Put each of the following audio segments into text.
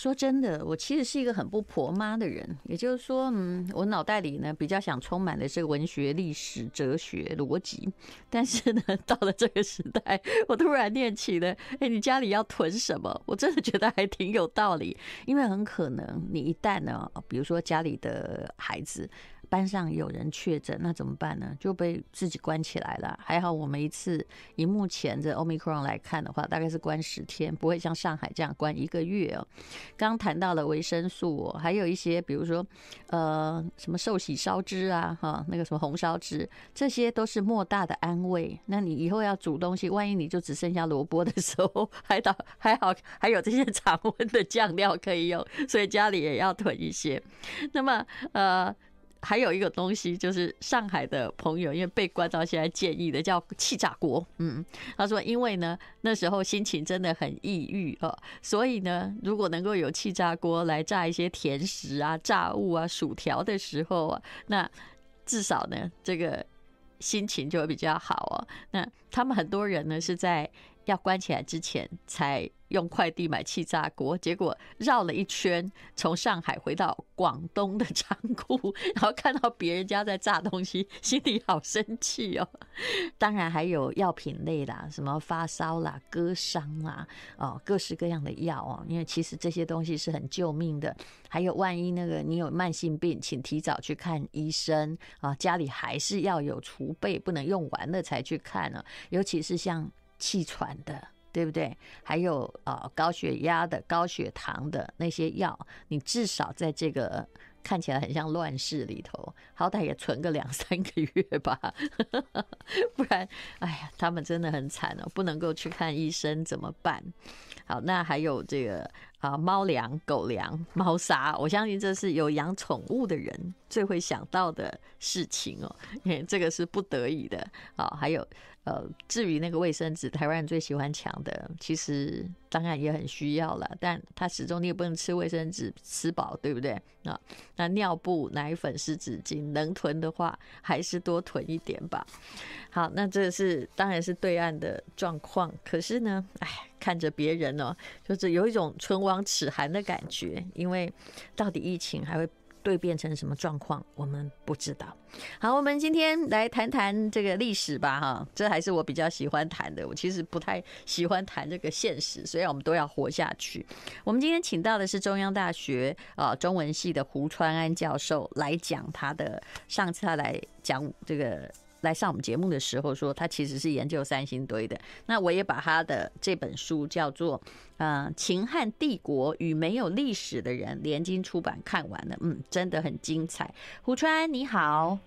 说真的，我其实是一个很不婆妈的人，也就是说，嗯，我脑袋里呢比较想充满的是文学、历史、哲学、逻辑，但是呢，到了这个时代，我突然念起了，哎，你家里要囤什么？我真的觉得还挺有道理，因为很可能你一旦呢，比如说家里的孩子。班上有人确诊，那怎么办呢？就被自己关起来了。还好我们一次以目前的 Omicron 来看的话，大概是关十天，不会像上海这样关一个月哦。刚谈到了维生素哦，还有一些比如说呃什么寿喜烧汁啊，哈那个什么红烧汁，这些都是莫大的安慰。那你以后要煮东西，万一你就只剩下萝卜的时候，还好还好还有这些常温的酱料可以用，所以家里也要囤一些。那么呃。还有一个东西，就是上海的朋友因为被关到现在建议的叫气炸锅。嗯，他说因为呢那时候心情真的很抑郁哦，所以呢如果能够有气炸锅来炸一些甜食啊、炸物啊、薯条的时候啊，那至少呢这个心情就会比较好哦。那他们很多人呢是在要关起来之前才。用快递买气炸锅，结果绕了一圈，从上海回到广东的仓库，然后看到别人家在炸东西，心里好生气哦。当然还有药品类啦，什么发烧啦、割伤啦，哦，各式各样的药哦。因为其实这些东西是很救命的。还有万一那个你有慢性病，请提早去看医生啊。家里还是要有储备，不能用完了才去看呢。尤其是像气喘的。对不对？还有啊，高血压的、高血糖的那些药，你至少在这个看起来很像乱世里头，好歹也存个两 三个月吧，不然，哎呀，他们真的很惨哦，不能够去看医生怎么办？好，那还有这个啊，猫粮、狗粮、猫砂，我相信这是有养宠物的人最会想到的事情哦，因为这个是不得已的。啊，还有。呃，至于那个卫生纸，台湾人最喜欢抢的，其实当然也很需要了，但他始终你也不能吃卫生纸吃饱，对不对？啊，那尿布、奶粉、湿纸巾，能囤的话还是多囤一点吧。好，那这是当然是对岸的状况，可是呢，哎，看着别人呢、就是有一种唇亡齿寒的感觉，因为到底疫情还会。会变成什么状况，我们不知道。好，我们今天来谈谈这个历史吧，哈，这还是我比较喜欢谈的。我其实不太喜欢谈这个现实，虽然我们都要活下去。我们今天请到的是中央大学啊中文系的胡川安教授来讲他的，上次他来讲这个。来上我们节目的时候说，他其实是研究三星堆的。那我也把他的这本书叫做《呃秦汉帝国与没有历史的人》，联经出版看完了，嗯，真的很精彩。胡川你好，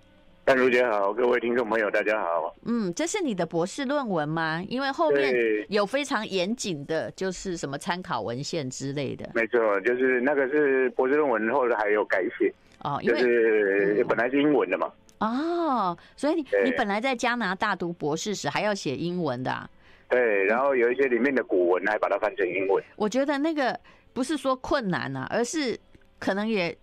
丹如姐好，各位听众朋友大家好。嗯，这是你的博士论文吗？因为后面有非常严谨的，就是什么参考文献之类的。没错，就是那个是博士论文，后来还有改写哦，因为就是本来是英文的嘛。哦，所以你你本来在加拿大读博士时还要写英文的啊？对，然后有一些里面的古文还把它翻成英文。我觉得那个不是说困难啊，而是可能也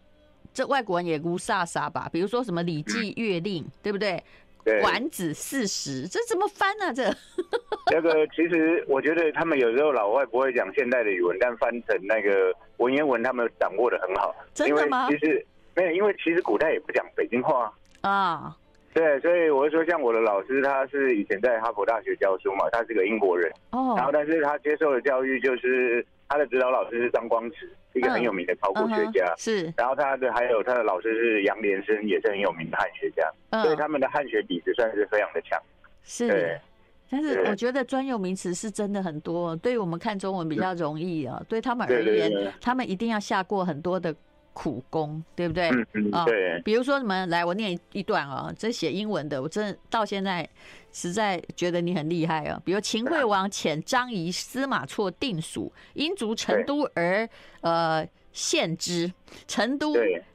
这外国人也无煞煞吧。比如说什么《礼记》《月令》，对不对？对。《管子》四十，这怎么翻啊？这 那个其实我觉得他们有时候老外不会讲现代的语文，但翻成那个文言文，他们掌握的很好。真的吗？其实没有，因为其实古代也不讲北京话。啊，对，所以我就说，像我的老师，他是以前在哈佛大学教书嘛，他是个英国人。哦，然后但是他接受的教育就是他的指导老师是张光直，一个很有名的考古学家。是，然后他的还有他的老师是杨连生，也是很有名的汉学家。嗯所以他们的汉学底子算是非常的强。是，对，但是我觉得专有名词是真的很多，对于我们看中文比较容易啊，对他们而言，他们一定要下过很多的。苦功，对不对？嗯嗯，对。比如说什么，来，我念一段啊，这写英文的，我真的到现在实在觉得你很厉害啊。比如秦惠王遣张仪、司马错定蜀，因逐成都而呃献之。成都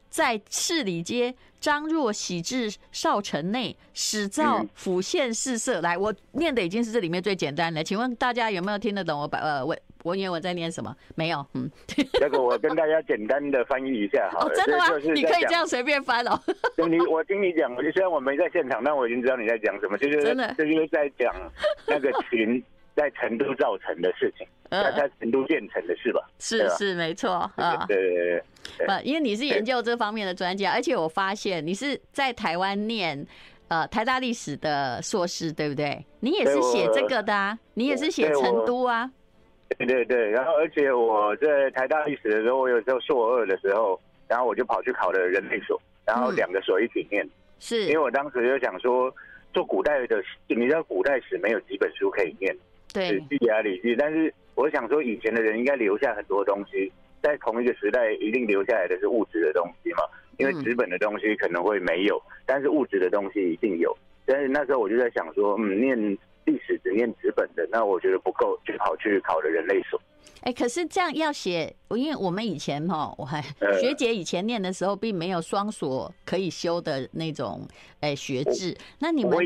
在赤里街，张若喜至少城内，始造府县事设。来，我念的已经是这里面最简单的，请问大家有没有听得懂我把呃问？文言文在念什么？没有，嗯，这个我跟大家简单的翻译一下哈。哦，真的吗？你可以这样随便翻哦。你我听你讲，虽然我没在现场，但我已经知道你在讲什么。就是真的，这就是在讲那个群在成都造成的事情，在在成都建成的事吧？是是没错啊。对对对对。不，因为你是研究这方面的专家，而且我发现你是在台湾念呃台大历史的硕士，对不对？你也是写这个的啊，你也是写成都啊。对对对，然后而且我在台大历史的时候，我有时候硕二的时候，然后我就跑去考了人类所，然后两个所一起念。是，因为我当时就想说，做古代的，你知道古代史没有几本书可以念。对，史记啊、礼记，但是我想说，以前的人应该留下很多东西，在同一个时代一定留下来的是物质的东西嘛，因为纸本的东西可能会没有，但是物质的东西一定有。但是那时候我就在想说，嗯，念历史只念纸本的，那我觉得不够，就跑去考了人类所。哎，可是这样要写，因为我们以前哈，我还学姐以前念的时候，并没有双所可以修的那种哎学制。那你们，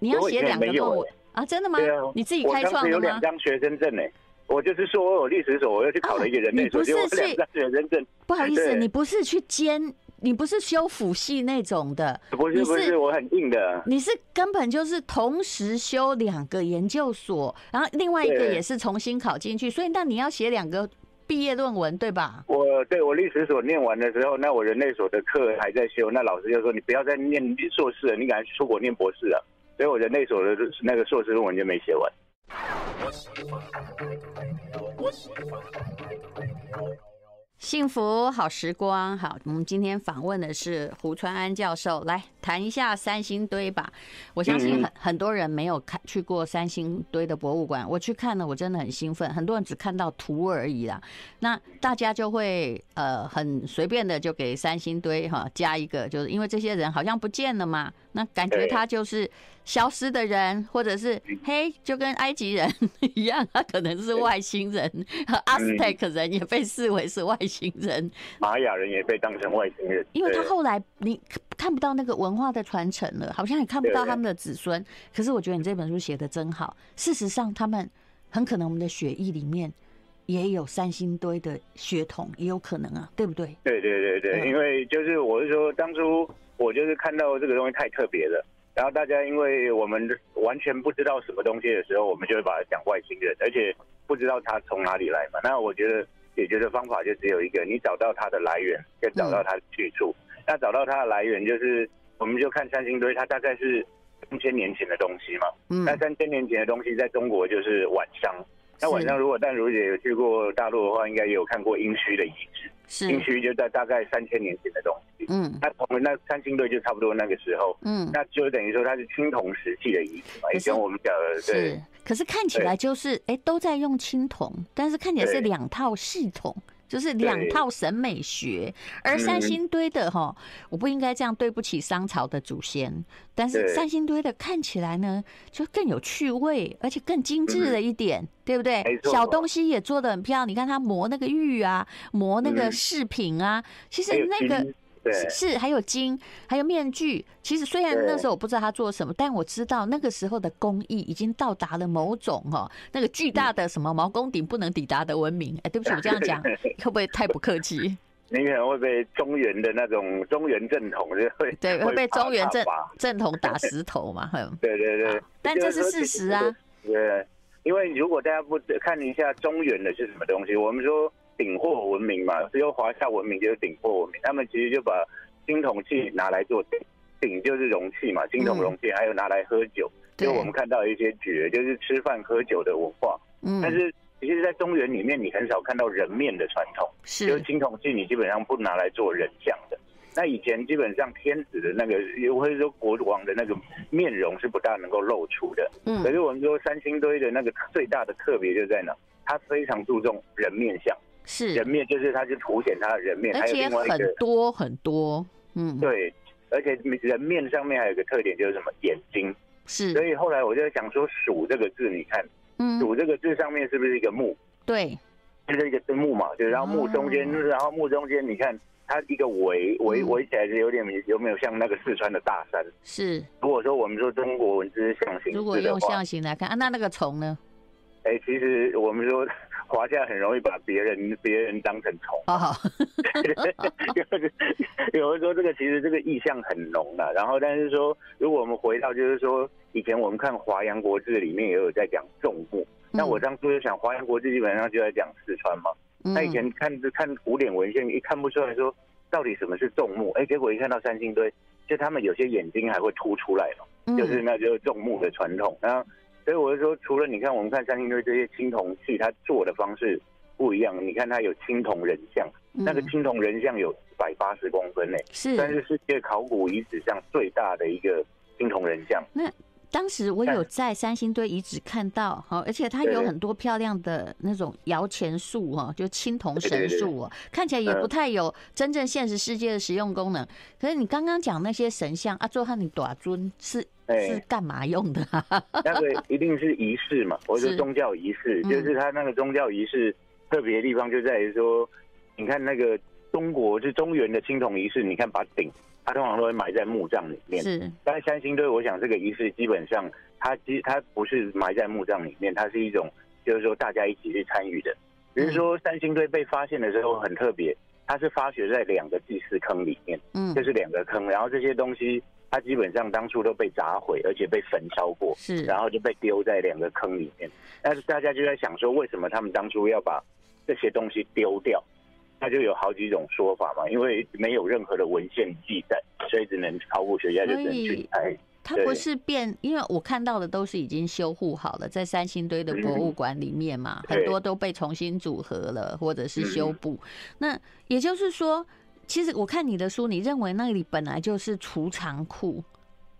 你要写两个论文。啊，真的吗？啊，你自己开创的吗？我有两张学生证呢。我就是说我有历史所，我又去考了一个人类所，就两张学生证。不好意思，你不是去兼，你不是修辅系那种的。不是不是，我很硬的。你是根本就是同时修两个研究所，然后另外一个也是重新考进去，所以那你要写两个毕业论文，对吧？我对我历史所念完的时候，那我人类所的课还在修，那老师就说你不要再念硕士了，你赶快出国念博士了。所以我人类所的那个硕士论文就没写完。幸福好时光，好，我们今天访问的是胡川安教授，来谈一下三星堆吧。我相信很很多人没有看去过三星堆的博物馆，我去看了，我真的很兴奋。很多人只看到图而已啦，那大家就会呃很随便的就给三星堆哈加一个，就是因为这些人好像不见了嘛，那感觉他就是。消失的人，或者是嘿，就跟埃及人 一样，他可能是外星人，和阿斯泰克人也被视为是外星人，玛雅人也被当成外星人，因为他后来你看不到那个文化的传承了，好像也看不到他们的子孙。可是我觉得你这本书写的真好，事实上他们很可能我们的血液里面也有三星堆的血统，也有可能啊，对不对？对对对对，因为就是我是说，当初我就是看到这个东西太特别了。然后大家因为我们完全不知道什么东西的时候，我们就会把它讲外星人，而且不知道它从哪里来嘛。那我觉得解决的方法就只有一个，你找到它的来源，就找到它的去处。那找到它的来源，就是我们就看三星堆，它大概是三千年前的东西嘛。嗯。那三千年前的东西在中国就是晚商。那晚上如果淡如姐有去过大陆的话，应该也有看过殷墟的遗址。是。殷墟就在大概三千年前的东西。嗯。那我们那三星堆就差不多那个时候。嗯。那就等于说它是青铜时期的遗址嘛，以前我们讲的对。是。可是看起来就是哎都在用青铜，但是看起来是两套系统。就是两套审美学，而三星堆的哈，我不应该这样对不起商朝的祖先，但是三星堆的看起来呢，就更有趣味，而且更精致了一点，对不对？小东西也做的很漂亮，你看他磨那个玉啊，磨那个饰品啊，其实那个。是，是，还有金，还有面具。其实虽然那时候我不知道他做什么，但我知道那个时候的工艺已经到达了某种哦，那个巨大的什么毛公鼎不能抵达的文明。哎，对不起，我这样讲 会不会太不客气？你可能会被中原的那种中原正统就会 对会被中原正正统打石头嘛？对对对，但这是事实啊。对，因为如果大家不看一下中原的是什么东西，我们说。鼎货文明嘛，只有华夏文明就是鼎货文明。他们其实就把青铜器拿来做鼎，鼎就是容器嘛，青铜容器，还有拿来喝酒。就我们看到一些爵，就是吃饭喝酒的文化。嗯，但是其实，在中原里面，你很少看到人面的传统。是，就是青铜器，你基本上不拿来做人像的。那以前基本上天子的那个，或者说国王的那个面容是不大能够露出的。嗯，可是我们说三星堆的那个最大的特别就在哪？它非常注重人面像。是。人面，就是它，就凸显它的人面，而且很多很多，嗯，对，而且人面上面还有一个特点，就是什么？眼睛，是，所以后来我就想说，鼠这个字，你看，嗯，鼠这个字上面是不是一个木？对，就是一个是木嘛，就是然后木中间，然后木中间，你看它一个围围围起来是有点有没有像那个四川的大山？是，如果说我们说中国文字象形，如果用象形来看啊，那那个虫呢？哎，其实我们说。华夏很容易把别人别人当成虫啊，有人说这个其实这个意象很浓了，然后但是说如果我们回到就是说以前我们看《华阳国志》里面也有在讲种木，那我当初就想，华阳国志基本上就在讲四川嘛。那以前看看古典文献，一看不出来说到底什么是众目，哎，结果一看到三星堆，就他们有些眼睛还会凸出来了，就是那就是众目的传统。然后，所以我就说，除了你看我们看三星堆这些青铜器，它做的方式不一样。你看它有青铜人像，那个青铜人像有一百八十公分呢，是，但是世界考古遗址上最大的一个青铜人像。那当时我有在三星堆遗址看到，哈，而且它有很多漂亮的那种摇钱树，哈，就青铜神树哦，看起来也不太有真正现实世界的实用功能。可是你刚刚讲那些神像啊，做和你短尊是是干嘛用的？那个一定是仪式嘛，或者说宗教仪式，就是它那个宗教仪式特别的地方就在于说，你看那个中国就中原的青铜仪式，你看把鼎。它通常都会埋在墓葬里面，是。但是三星堆，我想这个仪式基本上，它其实它不是埋在墓葬里面，它是一种就是说大家一起去参与的。比如说三星堆被发现的时候很特别，它是发掘在两个祭祀坑里面，嗯，就是两个坑，然后这些东西它基本上当初都被砸毁，而且被焚烧过，是，然后就被丢在两个坑里面。但是大家就在想说，为什么他们当初要把这些东西丢掉？它就有好几种说法嘛，因为没有任何的文献记载，所以只能考古学家就只能去猜。它不是变，因为我看到的都是已经修护好了，在三星堆的博物馆里面嘛，嗯、很多都被重新组合了，或者是修补。嗯、那也就是说，其实我看你的书，你认为那里本来就是储藏库，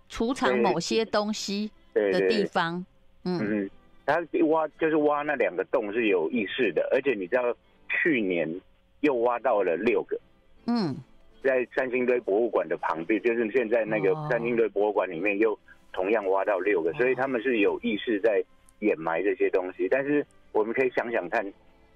储藏某些东西的地方。嗯嗯，他挖就是挖那两个洞是有意识的，而且你知道去年。又挖到了六个，嗯，在三星堆博物馆的旁边，就是现在那个三星堆博物馆里面又同样挖到六个，所以他们是有意识在掩埋这些东西。但是我们可以想想看，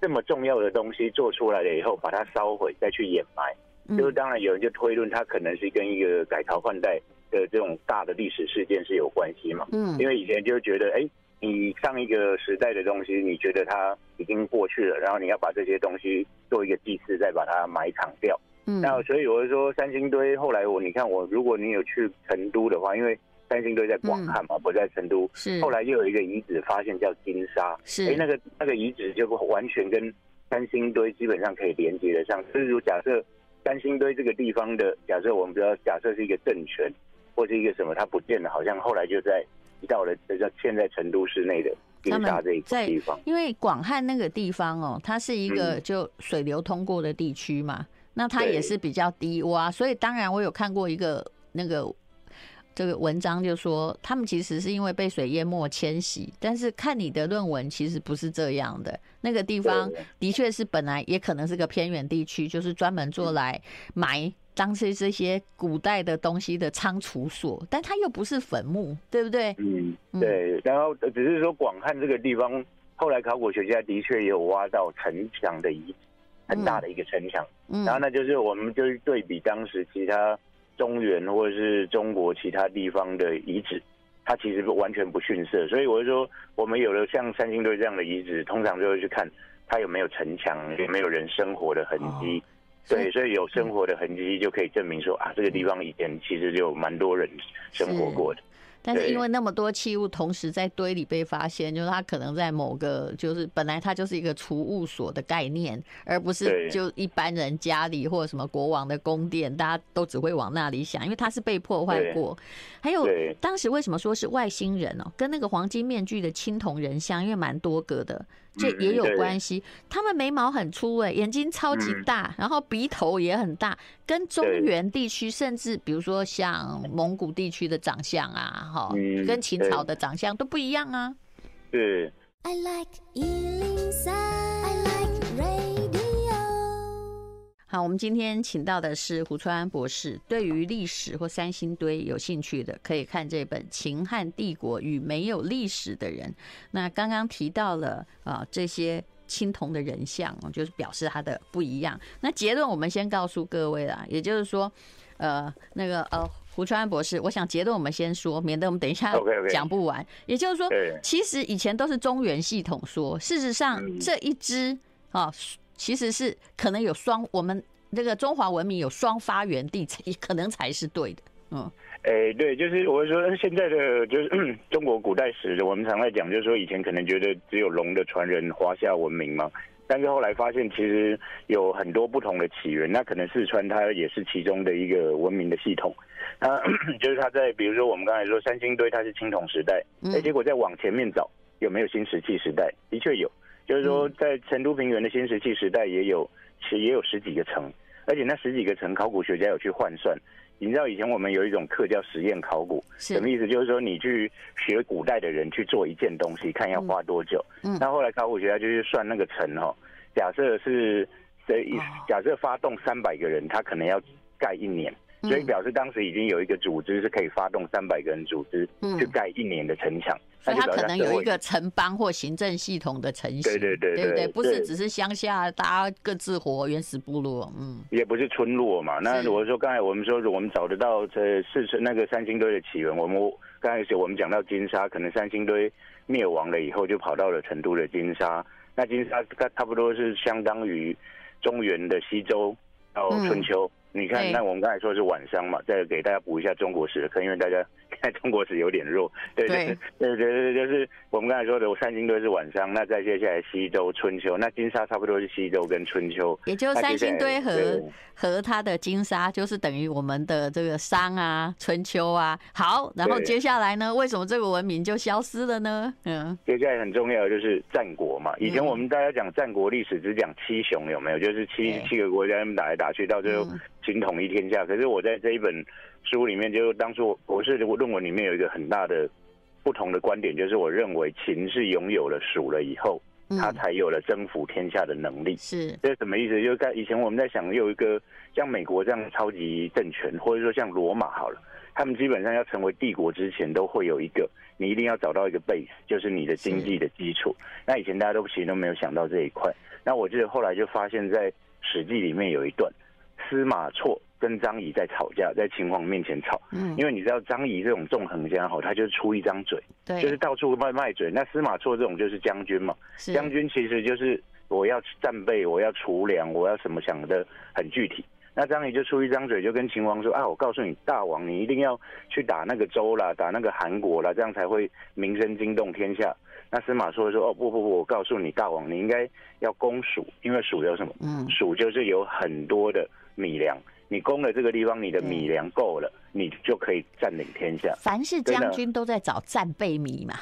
这么重要的东西做出来了以后，把它烧毁再去掩埋，就是当然有人就推论它可能是跟一个改朝换代的这种大的历史事件是有关系嘛，嗯，因为以前就觉得哎。你上一个时代的东西，你觉得它已经过去了，然后你要把这些东西做一个祭祀，再把它埋藏掉。嗯，那所以我就说，三星堆后来我你看我，如果你有去成都的话，因为三星堆在广汉嘛，不在成都。是。后来又有一个遗址发现叫金沙，是。哎，那个那个遗址就完全跟三星堆基本上可以连接得上。就是如假设三星堆这个地方的，假设我们不要假设是一个政权或是一个什么，它不见了，好像后来就在。到了这叫现在成都市内的金沙这一个地方，因为广汉那个地方哦，它是一个就水流通过的地区嘛，嗯、那它也是比较低洼，所以当然我有看过一个那个这个文章，就说他们其实是因为被水淹没迁徙，但是看你的论文其实不是这样的，那个地方的确是本来也可能是个偏远地区，就是专门做来埋。当时这些古代的东西的仓储所，但它又不是坟墓，对不对？嗯，对。然后只是说广汉这个地方，后来考古学家的确也有挖到城墙的遗，很大的一个城墙。嗯。然后那就是我们就是对比当时其他中原或者是中国其他地方的遗址，它其实完全不逊色。所以我就说，我们有了像三星堆这样的遗址，通常就会去看它有没有城墙，有没有人生活的痕迹。哦对，所以有生活的痕迹就可以证明说啊，这个地方以前其实就蛮多人生活过的。但是因为那么多器物同时在堆里被发现，就是它可能在某个就是本来它就是一个储物所的概念，而不是就一般人家里或者什么国王的宫殿，大家都只会往那里想，因为它是被破坏过。还有当时为什么说是外星人哦？跟那个黄金面具的青铜人像，因为蛮多个的。这也有关系，他们眉毛很粗哎，眼睛超级大，然后鼻头也很大，跟中原地区甚至比如说像蒙古地区的长相啊，哈，跟秦朝的长相都不一样啊。对。好，我们今天请到的是胡川安博士。对于历史或三星堆有兴趣的，可以看这本《秦汉帝国与没有历史的人》。那刚刚提到了啊，这些青铜的人像，就是表示它的不一样。那结论我们先告诉各位啦，也就是说，呃，那个呃，胡川安博士，我想结论我们先说，免得我们等一下讲不完。也就是说，其实以前都是中原系统说，事实上这一支啊。其实是可能有双，我们这个中华文明有双发源地，也可能才是对的。嗯，哎、欸，对，就是我会说，现在的就是 中国古代史，我们常在讲，就是说以前可能觉得只有龙的传人，华夏文明嘛。但是后来发现，其实有很多不同的起源。那可能四川它也是其中的一个文明的系统。那 就是它在，比如说我们刚才说三星堆，它是青铜时代。哎，结果再往前面找，有没有新石器时代？的确有。就是说，在成都平原的新石器时代也有，其实也有十几个城，而且那十几个城，考古学家有去换算。你知道以前我们有一种课叫实验考古，什么意思？就是说你去学古代的人去做一件东西，看要花多久。嗯，那后来考古学家就去算那个城哦，假设是这一？假设发动三百个人，他可能要盖一年。所以表示当时已经有一个组织是可以发动三百个人组织去盖一年的城墙，所以他可能有一个城邦或行政系统的成型，对对对，对不对？不是只是乡下大家各自活原始部落，嗯，也不是村落嘛。那我说刚才我们说我们找得到这四川那个三星堆的起源，我们刚开始我们讲到金沙，可能三星堆灭亡了以后就跑到了成都的金沙，那金沙它差不多是相当于中原的西周到春秋。嗯你看，那我们刚才说是晚商嘛，再给大家补一下中国史的课，因为大家看 中国史有点弱。对对对对对，就是我们刚才说的三星堆是晚商，那再接下来西周、春秋，那金沙差不多是西周跟春秋。也就三星堆和和它的金沙，就是等于我们的这个商啊、春秋啊。好，然后接下来呢，为什么这个文明就消失了呢？嗯，接下来很重要的就是战国嘛。以前我们大家讲战国历史只讲七雄有没有？就是七七个国家打来打去，到最后。行统一天下，可是我在这一本书里面，就当初我是论文里面有一个很大的不同的观点，就是我认为秦是拥有了蜀了以后，他才有了征服天下的能力。是，这是什么意思？就是在以前我们在想，有一个像美国这样的超级政权，或者说像罗马好了，他们基本上要成为帝国之前，都会有一个，你一定要找到一个 base，就是你的经济的基础。那以前大家都其实都没有想到这一块。那我记得后来就发现，在《史记》里面有一段。司马错跟张仪在吵架，在秦皇面前吵。嗯，因为你知道张仪这种纵横家吼，他就出一张嘴，对，就是到处卖卖嘴。那司马错这种就是将军嘛，将军其实就是我要战备，我要储粮，我要什么想的很具体。那张仪就出一张嘴，就跟秦王说啊，我告诉你，大王你一定要去打那个周啦，打那个韩国啦，这样才会名声惊动天下。那司马说说哦不不不，我告诉你，大王你应该要攻蜀，因为蜀有什么？嗯，蜀就是有很多的。米粮，你攻了这个地方，你的米粮够了，你就可以占领天下。凡是将军都在找战备米嘛。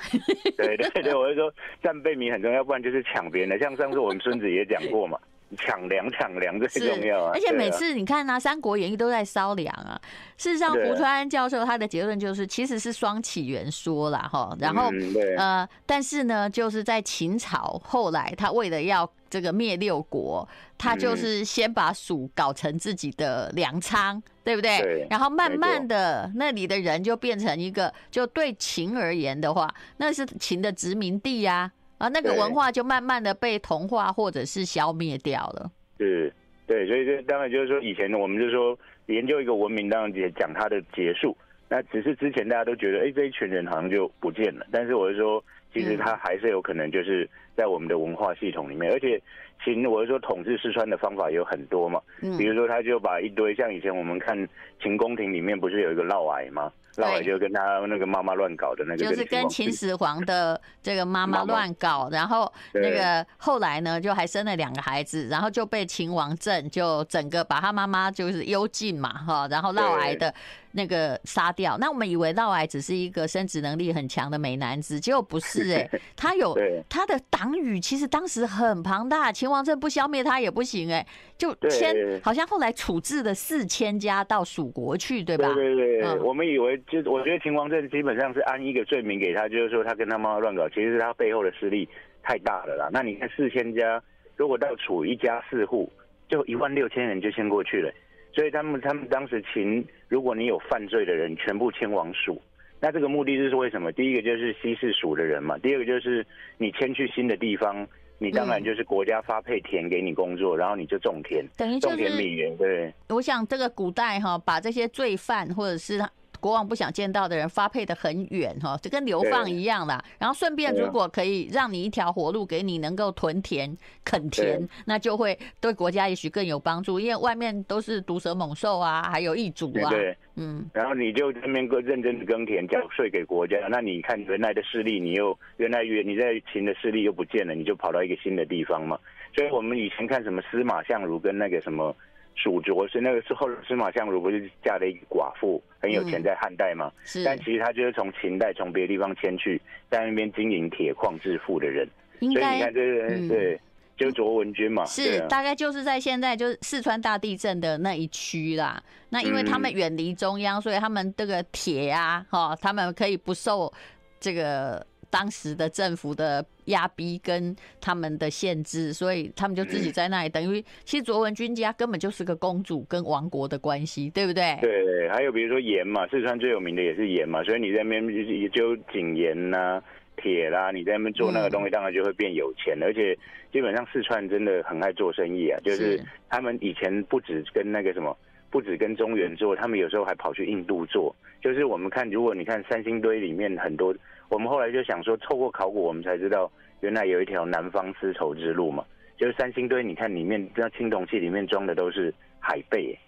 对对对，我就说战备米很重要，不然就是抢别人的。像上次我们孙子也讲过嘛，抢粮抢粮最重要啊。而且每次你看啊，《三国演义》都在烧粮啊。事实上，胡川安教授他的结论就是，其实是双起源说啦哈。然后呃，但是呢，就是在秦朝后来，他为了要。这个灭六国，他就是先把蜀搞成自己的粮仓，对不对？对。然后慢慢的，那里的人就变成一个，就对秦而言的话，那是秦的殖民地呀，啊，那个文化就慢慢的被同化或者是消灭掉了。是，对，所以这当然就是说，以前我们就说研究一个文明，当然也讲它的结束。那只是之前大家都觉得，哎，这一群人好像就不见了。但是我是说。其实他还是有可能就是在我们的文化系统里面，而且秦我是说统治四川的方法有很多嘛，嗯比如说他就把一堆像以前我们看秦宫廷里面不是有一个嫪毐吗？嫪毐就跟他那个妈妈乱搞的那个，就是跟秦始皇的这个妈妈乱搞，然后那个后来呢就还生了两个孩子，然后就被秦王政就整个把他妈妈就是幽禁嘛哈，然后嫪毐的。那个杀掉，那我们以为嫪毐只是一个生殖能力很强的美男子，结果不是哎、欸，他有他的党羽，其实当时很庞大，秦王政不消灭他也不行哎、欸，就迁，好像后来处置了四千家到蜀国去，对吧？对对对，嗯、我们以为就我觉得秦王政基本上是安一个罪名给他，就是说他跟他妈妈乱搞，其实是他背后的势力太大了啦。那你看四千家，如果到楚一家四户，就一万六千人就迁过去了。所以他们他们当时请，如果你有犯罪的人，全部迁往蜀，那这个目的是为什么？第一个就是稀释蜀的人嘛，第二个就是你迁去新的地方，你当然就是国家发配田给你工作，然后你就种田，等于种田米园。对，我想这个古代哈，把这些罪犯或者是国王不想见到的人发配的很远哈，就跟流放一样啦。然后顺便如果可以让你一条活路给你能够屯田垦田，那就会对国家也许更有帮助，因为外面都是毒蛇猛兽啊，还有异族啊。对，嗯。然后你就这边个认真的耕田缴税给国家，那你看原来的势力，你又原来原你在秦的势力又不见了，你就跑到一个新的地方嘛。所以我们以前看什么司马相如跟那个什么。蜀卓是那个时候，司马相如不是嫁了一个寡妇，很有钱，在汉代嘛。是。但其实他就是从秦代从别的地方迁去，在那边经营铁矿致富的人。应该。所以你看，这个人对，就卓文君嘛。是，大概就是在现在就是四川大地震的那一区啦。那因为他们远离中央，所以他们这个铁啊，哈，他们可以不受这个。当时的政府的压逼跟他们的限制，所以他们就自己在那里。等于其实卓文君家根本就是个公主跟王国的关系，对不对？对对，还有比如说盐嘛，四川最有名的也是盐嘛，所以你在那边就井盐呐、铁啦，你在那边做那个东西，当然就会变有钱。而且基本上四川真的很爱做生意啊，就是他们以前不止跟那个什么，不止跟中原做，他们有时候还跑去印度做。就是我们看，如果你看三星堆里面很多。我们后来就想说，透过考古，我们才知道原来有一条南方丝绸之路嘛。就是三星堆，你看里面那青铜器里面装的都是海贝，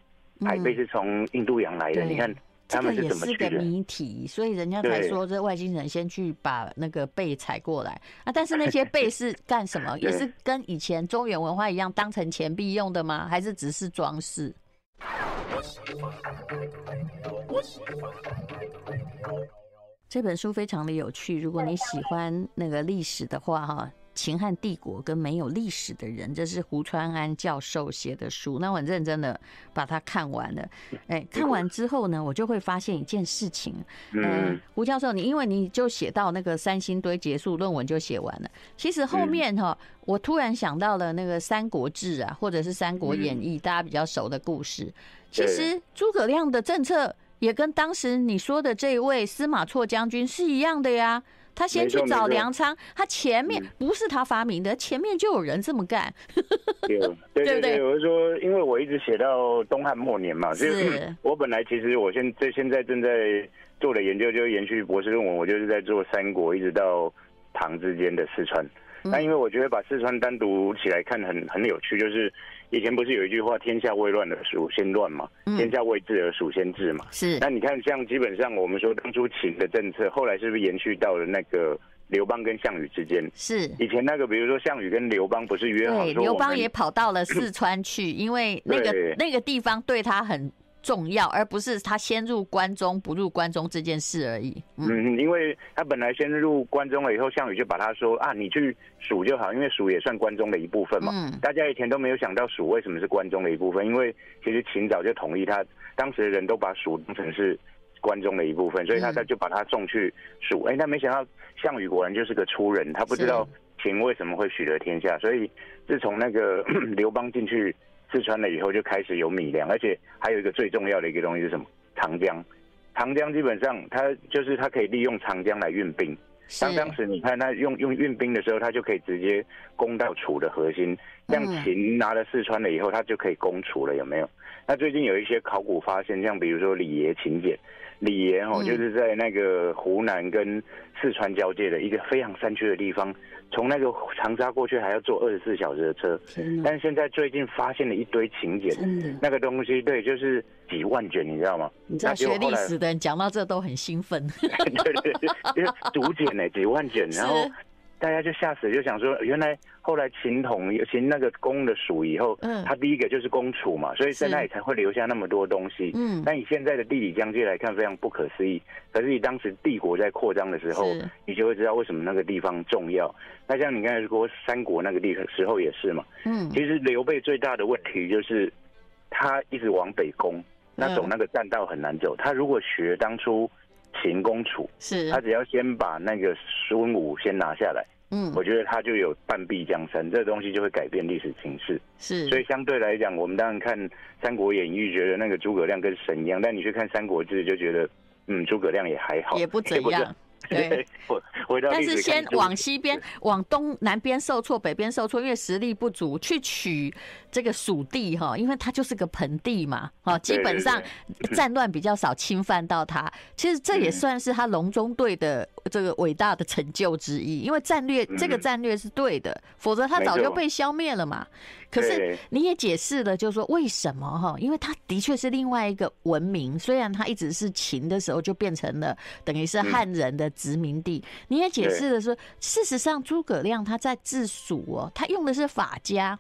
海贝是从印度洋来的。你看他们是怎么去的？这个也是个谜题，所以人家才说这外星人先去把那个贝采过来啊。但是那些贝是干什么？也是跟以前中原文化一样，当成钱币用的吗？还是只是装饰？这本书非常的有趣，如果你喜欢那个历史的话，哈，秦汉帝国跟没有历史的人，这是胡川安教授写的书，那我很认真的把它看完了。哎，看完之后呢，我就会发现一件事情，嗯，胡教授，你因为你就写到那个三星堆结束，论文就写完了。其实后面哈，我突然想到了那个《三国志》啊，或者是《三国演义》，大家比较熟的故事。其实诸葛亮的政策。也跟当时你说的这位司马错将军是一样的呀。他先去找粮仓，他前面不是他发明的，前面就有人这么干。对对对，我是说，因为我一直写到东汉末年嘛，就是我本来其实我现在现在正在做的研究，就延续博士论文，我就是在做三国一直到唐之间的四川。那因为我觉得把四川单独起来看很很有趣，就是。以前不是有一句话“天下未乱而蜀先乱”嘛？天下未治而蜀先治嘛？是。那你看，像基本上我们说当初秦的政策，后来是不是延续到了那个刘邦跟项羽之间？是。以前那个，比如说项羽跟刘邦不是约好说，刘邦也跑到了四川去，因为那个那个地方对他很。重要，而不是他先入关中不入关中这件事而已。嗯，嗯，因为他本来先入关中了以后，项羽就把他说啊，你去蜀就好，因为蜀也算关中的一部分嘛。嗯，大家以前都没有想到蜀为什么是关中的一部分，因为其实秦早就同意他，当时的人都把蜀当成是关中的一部分，所以他他就把他送去蜀。哎，但没想到项羽果然就是个粗人，他不知道秦为什么会取得天下，所以自从那个 刘邦进去。四川了以后就开始有米粮，而且还有一个最重要的一个东西是什么？长江。长江基本上它就是它可以利用长江来运兵。当当时你看他用用运兵的时候，它就可以直接攻到楚的核心。像秦拿了四川了以后，它就可以攻楚了，有没有？那最近有一些考古发现，像比如说李爷秦简，李爷哦，就是在那个湖南跟四川交界的一个非常山区的地方。从那个长沙过去还要坐二十四小时的车，但是现在最近发现了一堆请柬，那个东西对，就是几万卷，你知道吗？你知道学历史的人讲到这都很兴奋，对 对对，就是竹简呢，几万卷，然后。大家就吓死，就想说，原来后来秦统秦那个攻了蜀以后，嗯，他第一个就是攻楚嘛，所以在那里才会留下那么多东西。嗯，但以现在的地理疆界来看，非常不可思议。可是以当时帝国在扩张的时候，你就会知道为什么那个地方重要。那像你刚才说三国那个地方时候也是嘛。嗯，其实刘备最大的问题就是他一直往北攻，那走那个栈道很难走。他如果学当初。秦公楚，是。他只要先把那个孙武先拿下来，嗯，我觉得他就有半壁江山，这个东西就会改变历史情势。是，所以相对来讲，我们当然看《三国演义》，觉得那个诸葛亮跟神一样，但你去看《三国志》，就觉得，嗯，诸葛亮也还好，也不怎样。对，但是先往西边、往东南边受挫，北边受挫，因为实力不足，去取这个属地哈，因为它就是个盆地嘛，哈，基本上 战乱比较少侵犯到它。其实这也算是他隆中对的这个伟大的成就之一，因为战略这个战略是对的，否则他早就被消灭了嘛。可是你也解释了，就是说为什么哈？因为他的确是另外一个文明，虽然他一直是秦的时候就变成了等于是汉人的殖民地。你也解释了说，事实上诸葛亮他在治蜀哦，他用的是法家。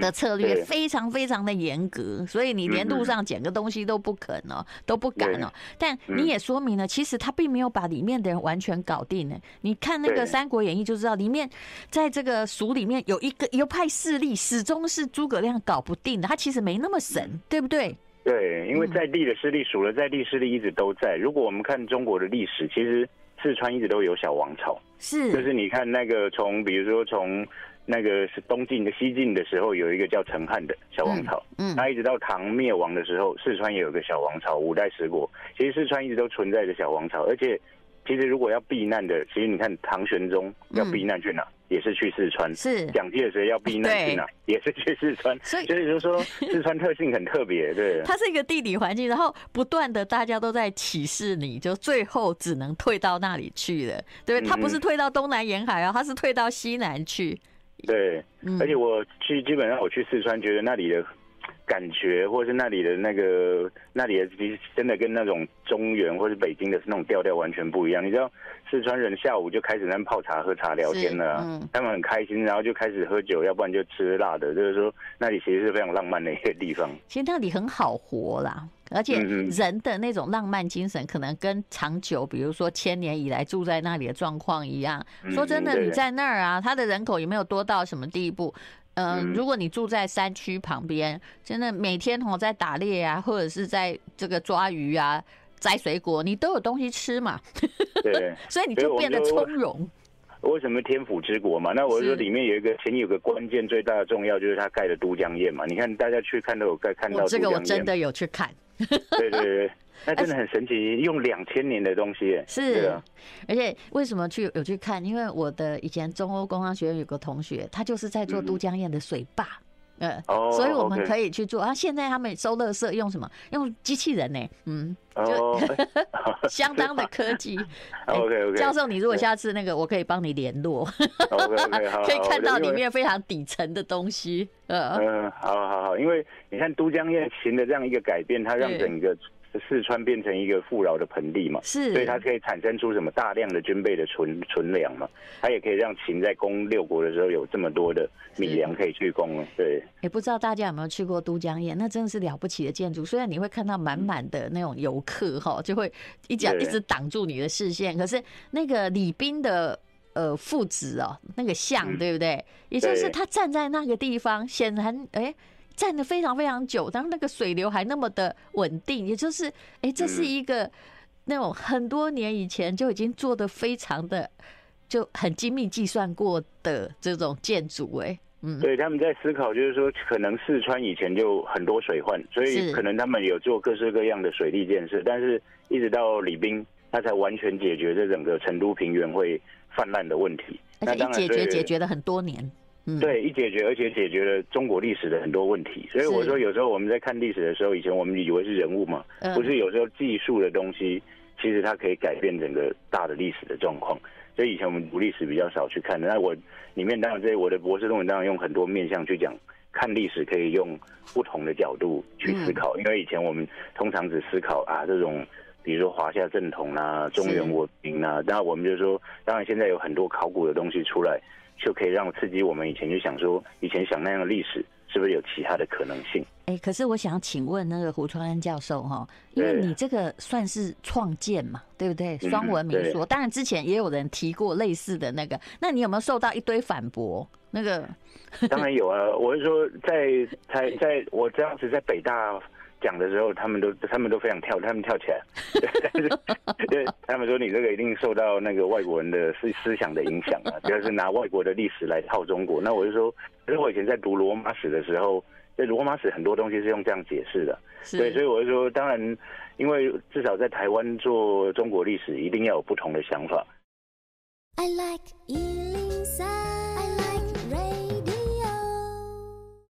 的策略非常非常的严格，所以你连路上捡个东西都不肯哦，都不敢哦。但你也说明了，其实他并没有把里面的人完全搞定呢。你看那个《三国演义》就知道，里面在这个蜀里面有一个一派势力，始终是诸葛亮搞不定的。他其实没那么神，对不对？对，因为在地的势力，蜀的在地势力一直都在。如果我们看中国的历史，其实四川一直都有小王朝，是，就是你看那个从，比如说从。那个是东晋的西晋的时候，有一个叫陈汉的小王朝，嗯，那一直到唐灭亡的时候，四川也有个小王朝，五代十国。其实四川一直都存在着小王朝，而且其实如果要避难的，其实你看唐玄宗要避难去哪，也是去四川；是蒋介石要避难去哪，也是去四川。所以就是说，四川特性很特别，对。它是一个地理环境，然后不断的大家都在歧视你，就最后只能退到那里去了，对不对？它不是退到东南沿海啊，它是退到西南去。对，而且我去基本上我去四川，觉得那里的感觉，或是那里的那个那里的，其实真的跟那种中原或是北京的那种调调完全不一样。你知道，四川人下午就开始在那泡茶、喝茶、聊天了，嗯，他们很开心，然后就开始喝酒，要不然就吃辣的。就是说，那里其实是非常浪漫的一个地方。其实那里很好活啦。而且人的那种浪漫精神，可能跟长久，比如说千年以来住在那里的状况一样。说真的，你在那儿啊，它的人口也没有多到什么地步。嗯，如果你住在山区旁边，真的每天哦在打猎啊，或者是在这个抓鱼啊、摘水果，你都有东西吃嘛。对，所以你就变得从容。为什么天府之国嘛？那我说里面有一个前有个关键最大的重要，就是它盖的都江堰嘛。你看大家去看都有盖看到。这个我真的有去看。对对对，那真的很神奇，用两千年的东西。是，啊、而且为什么去有去看？因为我的以前中欧工商学院有个同学，他就是在做都江堰的水坝。嗯呃，所以我们可以去做啊。现在他们收垃圾用什么？用机器人呢？嗯，就 相当的科技。OK OK。教授，你如果下次那个，我可以帮你联络。可以看到里面非常底层的东西。嗯嗯，好好好，因为你看都江堰型的这样一个改变，它让整个。四川变成一个富饶的盆地嘛，是，所以它可以产生出什么大量的军备的存存粮嘛，它也可以让秦在攻六国的时候有这么多的米粮可以去攻了。对，也不知道大家有没有去过都江堰，那真的是了不起的建筑。虽然你会看到满满的那种游客哈，就会一脚一直挡住你的视线，可是那个李斌的呃父子哦，那个像对不对？也就是他站在那个地方，显然哎。站的非常非常久，然后那个水流还那么的稳定，也就是，哎、欸，这是一个那种很多年以前就已经做的非常的就很精密计算过的这种建筑，哎，嗯，对，他们在思考，就是说，可能四川以前就很多水患，所以可能他们有做各式各样的水利建设，但是一直到李冰，他才完全解决这整个成都平原会泛滥的问题，而且一解决解决了很多年。对，一解决，而且解决了中国历史的很多问题。所以我说，有时候我们在看历史的时候，以前我们以为是人物嘛，不是有时候技术的东西，其实它可以改变整个大的历史的状况。所以以前我们读历史比较少去看的。那我里面当然这我的博士论文当然用很多面向去讲，看历史可以用不同的角度去思考。因为以前我们通常只思考啊这种，比如说华夏正统啊、中原文明啊，那我们就说，当然现在有很多考古的东西出来。就可以让刺激我们以前就想说，以前想那样的历史，是不是有其他的可能性？哎、欸，可是我想请问那个胡传恩教授哈，因为你这个算是创建嘛，对不对？双文明说，当然之前也有人提过类似的那个，那你有没有受到一堆反驳？那个当然有啊，我是说在在在我这样子在北大。讲的时候，他们都他们都非常跳，他们跳起来。但是，对他们说你这个一定受到那个外国人的思思想的影响啊，就是拿外国的历史来套中国。那我就说，其实我以前在读罗马史的时候，在罗马史很多东西是用这样解释的。对，所以我就说，当然，因为至少在台湾做中国历史，一定要有不同的想法。I like